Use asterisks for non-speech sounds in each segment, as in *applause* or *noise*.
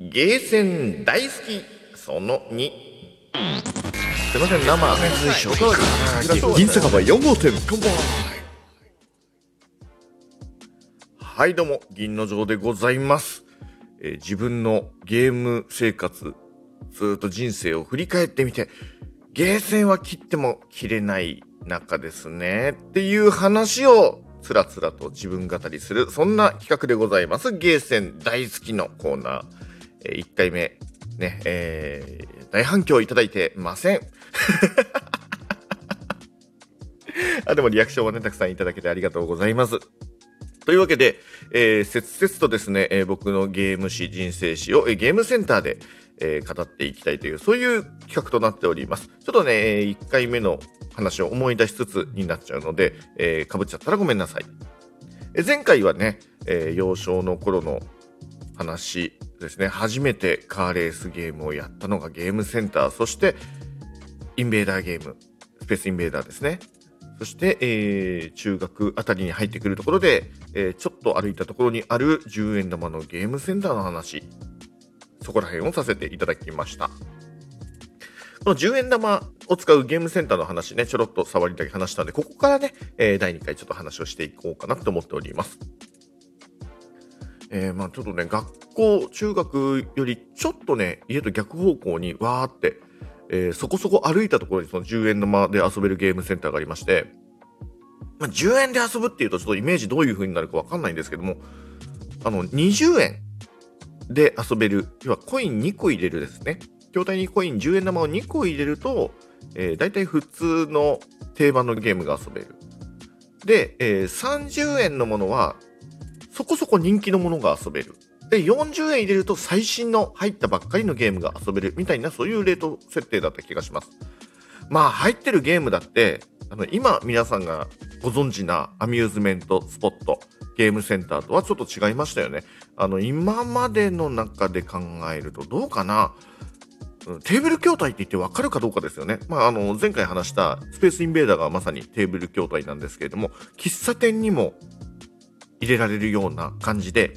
ゲーセン大好きその2すいません生水晶銀酒場4号店はいどうも銀の城でございます、えー自分のゲーム生活ずーっと人生を振り返ってみてゲーセンは切っても切れない中ですね。っていう話をつらつらと自分語りするそんな企画でございます。ゲーセン大好きのコーナー1回目ねえー大反響いただいてません *laughs* あでもリアクションはねたくさんいただけてありがとうございますというわけで、えー、切々とですね、えー僕のゲーム史、人生史を、えーゲームセンターで、えー語っていきたいという、そういう企画となっております。ちょっとね、え1回目の話を思い出しつつになっちゃうので、えー、かぶっちゃったらごめんなさい。え前回はね、え幼少の頃の話ですね、初めてカーレースゲームをやったのがゲームセンター、そして、インベーダーゲーム、スペースインベーダーですね。そして、えー中学あたりに入ってくるところで、えーちょっと歩いたところにある10円玉のゲームセンターの話、そこら辺をさせていただきました。この10円玉を使うゲームセンターの話ね、ちょろっと触りだけ話したんで、ここからね、えー第2回ちょっと話をしていこうかなと思っております。えーまあちょっとね、学校、中学よりちょっとね、家と逆方向にわーって、えーそこそこ歩いたところにその10円玉で遊べるゲームセンターがありまして、まあ、10円で遊ぶっていうとちょっとイメージどういう風になるかわかんないんですけども、あの、20円で遊べる、要はコイン2個入れるですね。筐体にコイン10円玉を2個入れると、えー、大体普通の定番のゲームが遊べる。で、えー30円のものはそこそこ人気のものが遊べる。で、40円入れると最新の入ったばっかりのゲームが遊べるみたいなそういうレート設定だった気がします。まあ入ってるゲームだって、あの今皆さんがご存知なアミューズメントスポット、ゲームセンターとはちょっと違いましたよね。あの今までの中で考えるとどうかな？テーブル筐体って言って分かるかどうかですよね。まあ、あの、前回話したスペースインベーダーがまさにテーブル筐体なんですけれども、喫茶店にも入れられるような感じで、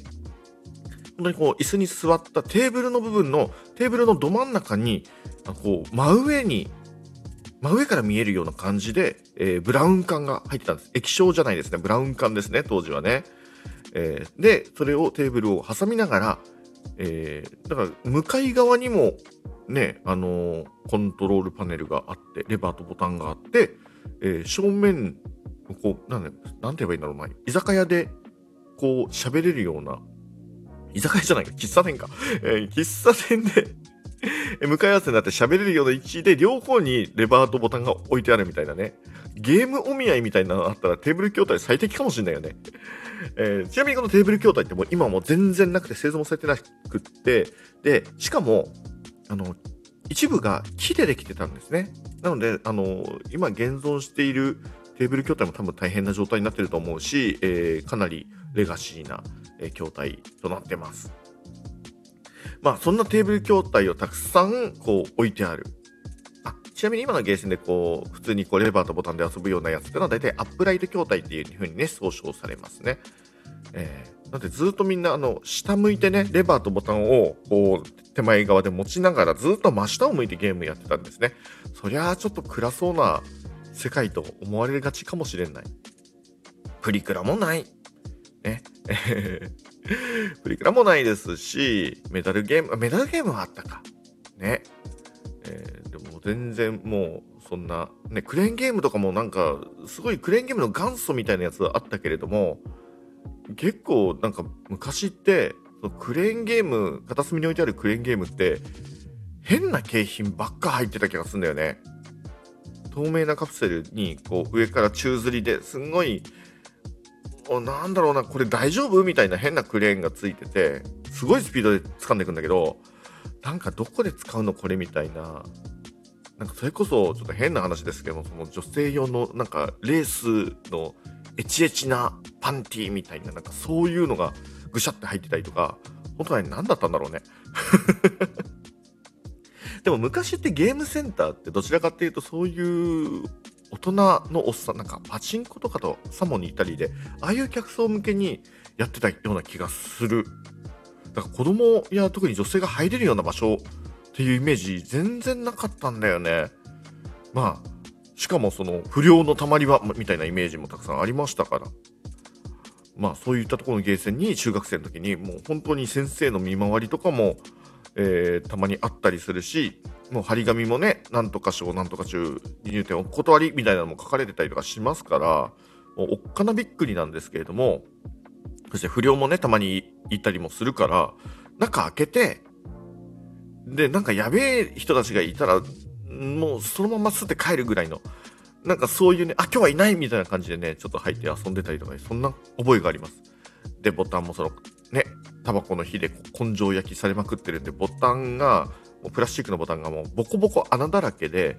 本当にこう、椅子に座ったテーブルの部分の、テーブルのど真ん中に、こう、真上に、真上から見えるような感じで、えーブラウン管が入ってたんです。液晶じゃないですね。ブラウン管ですね、当時はね。えーで、それをテーブルを挟みながら、えーだから、向かい側にも、ね、あのコントロールパネルがあって、レバーとボタンがあって、え正面、こう、なんなんて言えばいいんだろうな、居酒屋で、こう、喋れるような、居酒屋じゃないか、喫茶店か。*laughs* えー喫茶店で、*laughs* 向かい合わせになって喋れるような位置で、両方にレバーとボタンが置いてあるみたいなね。ゲームお見合いみたいなのあったらテーブル筐体最適かもしれないよね。えーちなみにこのテーブル筐体ってもう今も全然なくて製造もされてなくって、で、しかも、あの、一部が木でできてたんですね。なので、あの、今現存しているテーブル筐体も多分大変な状態になってると思うし、えーかなりレガシーな、えー筐体となってます。まあ、そんなテーブル筐体をたくさんこう置いてある。あちなみに今のゲーセンでこう普通にこうレバーとボタンで遊ぶようなやつっていうのは大体アップライト筐体っていう風にね総称されますね。えーだってずっとみんなあの下向いてねレバーとボタンをこう手前側で持ちながらずっと真下を向いてゲームやってたんですね。そりゃあちょっと暗そうな世界と思われがちかもしれない。プリクラもない。ね。*laughs* プリクラもないですし、メダルゲーム、あメダルゲームはあったか。ね。えーでも全然もう、そんな、ね、クレーンゲームとかもなんか、すごいクレーンゲームの元祖みたいなやつはあったけれども、結構なんか昔って、クレーンゲーム、片隅に置いてあるクレーンゲームって、変な景品ばっか入ってた気がするんだよね。透明なカプセルにこう上から宙吊りですんごいおなんだろうなこれ大丈夫？みたいな変なクレーンがついててすごいスピードで掴んでいくんだけどなんかどこで使うのこれみたいな。なんかそれこそちょっと変な話ですけどその女性用のなんかレースのエチエチなパンティーみたいななんかそういうのがぐしゃって入ってたりとか本当は何だったんだろうね。でも昔ってゲームセンターってどちらかっていうとそういう大人のおっさんなんかパチンコとかとサモにいたりでああいう客層向けにやってたような気がするだから子供や特に女性が入れるような場所っていうイメージ全然なかったんだよね。まあ、しかもその不良のたまり場みたいなイメージもたくさんありましたから。まあそういったところのゲーセンに中学生の時にもう本当に先生の見回りとかも、えー、たまにあったりするし、もう張り紙もね、なんとか賞、なんとか中、入店お断りみたいなのも書かれてたりとかしますから、もうおっかなびっくりなんですけれども、そして不良もね、たまに行ったりもするから、中開けて、で、なんかやべえ人たちがいたら、もうそのまま吸って帰るぐらいの、なんかそういうね、あ、今日はいないみたいな感じでね、ちょっと入って遊んでたりとか、そんな覚えがあります。で、ボタンもその、タバコの火で根性焼きされまくってるんで、ボタンが、もうプラスチックのボタンがもうボコボコ穴だらけで、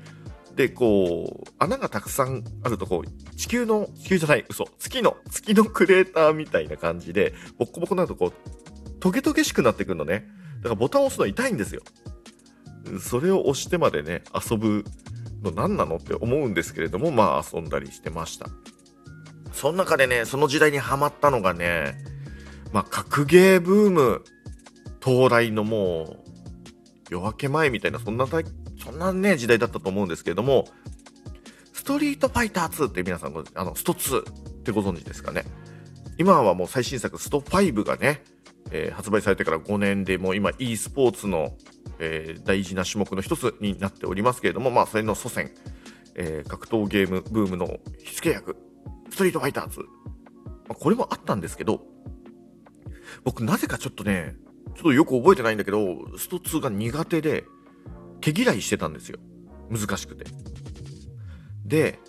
で、こう、穴がたくさんあると、こう、地球の、地球じゃない、嘘、月の、月のクレーターみたいな感じで、ボッコボコになると、こう、トゲトゲしくなってくるのね。だからボタンを押すの痛いんですよ。それを押してまでね、遊ぶの何なのって思うんですけれども、まあ遊んだりしてました。その中でね、その時代にハマったのがね、まあ格ゲーブーム到来のもう夜明け前みたいな、そんな、そんなね、時代だったと思うんですけれども、ストリートファイター2って皆さん、あの、スト2ってご存知ですかね。今はもう最新作スト5がね、えー、発売されてから5年でもう今 e スポーツのえー、大事な種目の一つになっておりますけれども、まあ、それの祖先、えー、格闘ゲームブームの火付け役、ストリートファイターズ。まあ、これもあったんですけど、僕なぜかちょっとね、ちょっとよく覚えてないんだけど、スト2が苦手で、毛嫌いしてたんですよ。難しくて。で、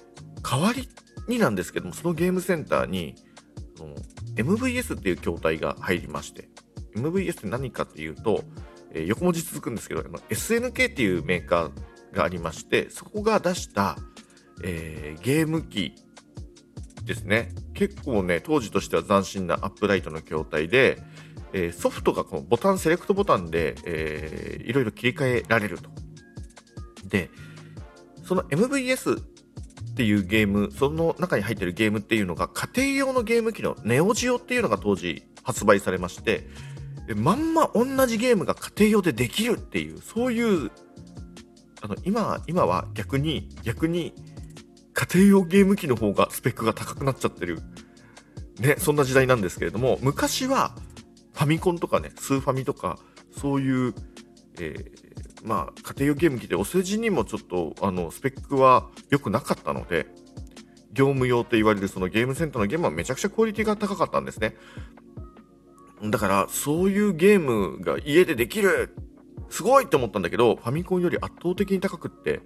代わりになんですけども、そのゲームセンターに、MVS っていう筐体が入りまして、MVS って何かっていうと、えー、横文字続くんですけど、SNK っていうメーカーがありまして、そこが出した、えー、ゲーム機ですね。結構ね、当時としては斬新なアップライトの筐体で、えー、ソフトがこのボタン、セレクトボタンで、えー、いろいろ切り替えられると。で、その MVS っていうゲーム、その中に入ってるゲームっていうのが家庭用のゲーム機のネオジオっていうのが当時発売されまして、まんま同じゲームが家庭用でできるっていう、そういう、あの、今、今は逆に、逆に、家庭用ゲーム機の方がスペックが高くなっちゃってる。ね、そんな時代なんですけれども、昔は、ファミコンとかね、スーファミとか、そういう、えー、まあ、家庭用ゲーム機でお世辞にもちょっと、あの、スペックは良くなかったので、業務用と言われるそのゲームセンターのゲームはめちゃくちゃクオリティが高かったんですね。だから、そういうゲームが家でできるすごいって思ったんだけど、ファミコンより圧倒的に高くって、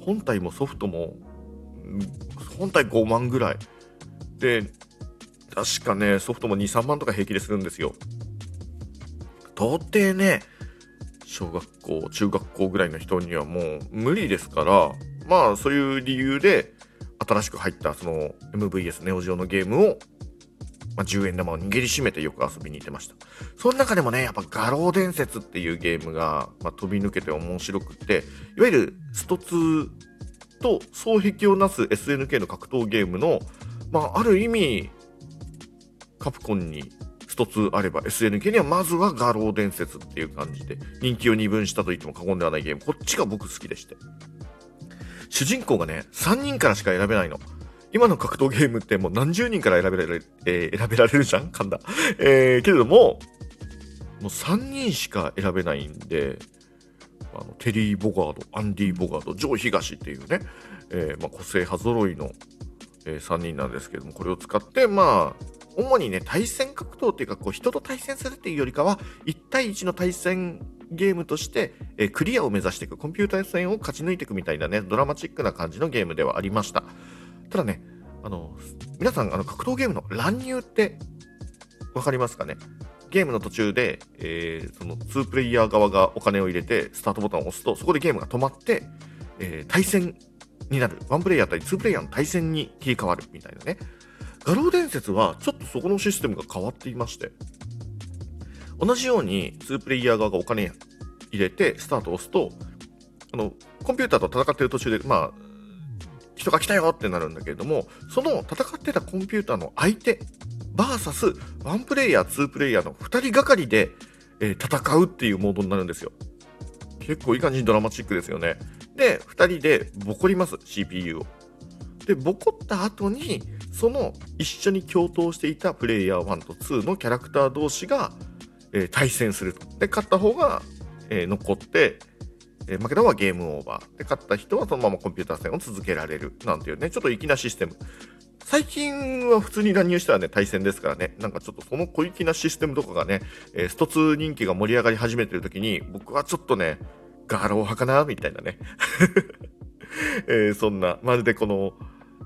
本体もソフトも、本体5万ぐらい。で、確かね、ソフトも2、3万とか平気でするんですよ。到底ね、小学校、中学校ぐらいの人にはもう無理ですから、まあそういう理由で、新しく入ったその MVS ネオジオのゲームをまあ、10円玉を握りしめてよく遊びに行ってました。その中でもね、やっぱ画廊伝説っていうゲームが、まあ、飛び抜けて面白くって、いわゆるスト2と双璧をなす SNK の格闘ゲームの、まあ、ある意味、カプコンにスト2あれば SNK にはまずは画廊伝説っていう感じで人気を二分したと言っても過言ではないゲーム。こっちが僕好きでして。主人公がね、3人からしか選べないの。今の格闘ゲームってもう何十人から選べられる、えー、選べられるじゃん？噛んだ。えー、けれども、もう3人しか選べないんで、あのテリー・ボガード、アンディ・ボガード、ジョー・東っていうね、えー、まあ、個性派揃いの、えー、3人なんですけども、これを使って、まあ、主にね、対戦格闘っていうか、こう、人と対戦するっていうよりかは、1対1の対戦ゲームとして、えー、クリアを目指していく、コンピューター戦を勝ち抜いていくみたいなね、ドラマチックな感じのゲームではありました。ただね、あの、皆さん、あの、格闘ゲームの乱入ってわかりますかね？ゲームの途中で、えー、その2プレイヤー側がお金を入れて、スタートボタンを押すと、そこでゲームが止まって、えー、対戦になる。1プレイヤー対2プレイヤーの対戦に切り替わるみたいなね。画廊伝説は、ちょっとそこのシステムが変わっていまして、同じように2プレイヤー側がお金入れて、スタートを押すと、あの、コンピューターと戦っている途中で、まあ、人が来たよってなるんだけれども、その戦ってたコンピューターの相手、バーサス、1プレイヤー、2プレイヤーの2人がかりで、えー、戦うっていうモードになるんですよ。結構いかにドラマチックですよね。で、2人でボコります、CPU を。で、ボコった後に、その一緒に共闘していたプレイヤー1と2のキャラクター同士が、えー、対戦すると。で、勝った方が、えー、残って、えー、負けた方はゲームオーバー。で、勝った人はそのままコンピューター戦を続けられる。なんていうね、ちょっと粋なシステム。最近は普通に乱入したらね、対戦ですからね、なんかちょっとその小粋なシステムとかがね、えー、スト2人気が盛り上がり始めてる時に、僕はちょっとね、ガロー派かなみたいなね。*laughs* えー、そんな、まるでこの、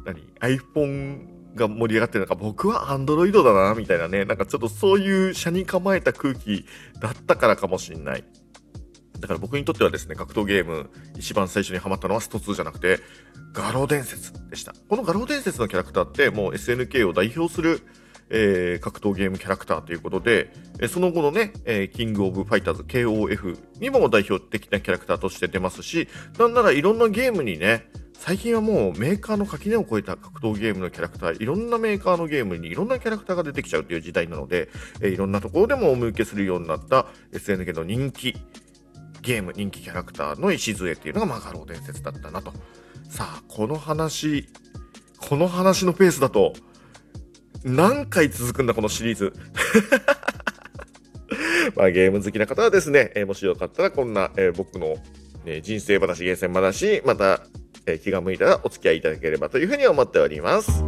何 ?iPhone が盛り上がってるのか、僕は Android だな、みたいなね。なんかちょっとそういう車に構えた空気だったからかもしんない。だから僕にとってはですね、格闘ゲーム、一番最初にハマったのはスト2じゃなくて、餓狼伝説でした。この餓狼伝説のキャラクターってもう SNK を代表する、えー、格闘ゲームキャラクターということで、その後のね、えー、キングオブファイターズ KOF にも代表的なキャラクターとして出ますし、なんならいろんなゲームにね、最近はもうメーカーの垣根を越えた格闘ゲームのキャラクター、いろんなメーカーのゲームにいろんなキャラクターが出てきちゃうという時代なので、えー、いろんなところでもお向けするようになった SNK の人気ゲーム人気キャラクターの礎っていうのがマガロー伝説だったなと。さあ、この話、この話のペースだと、何回続くんだ、このシリーズ？*laughs* まあ、ゲーム好きな方はですね、えー、もしよかったらこんな、えー、僕の、ね、人生話、ゲーセン話、また、え、気が向いたらお付き合いいただければというふうに思っております。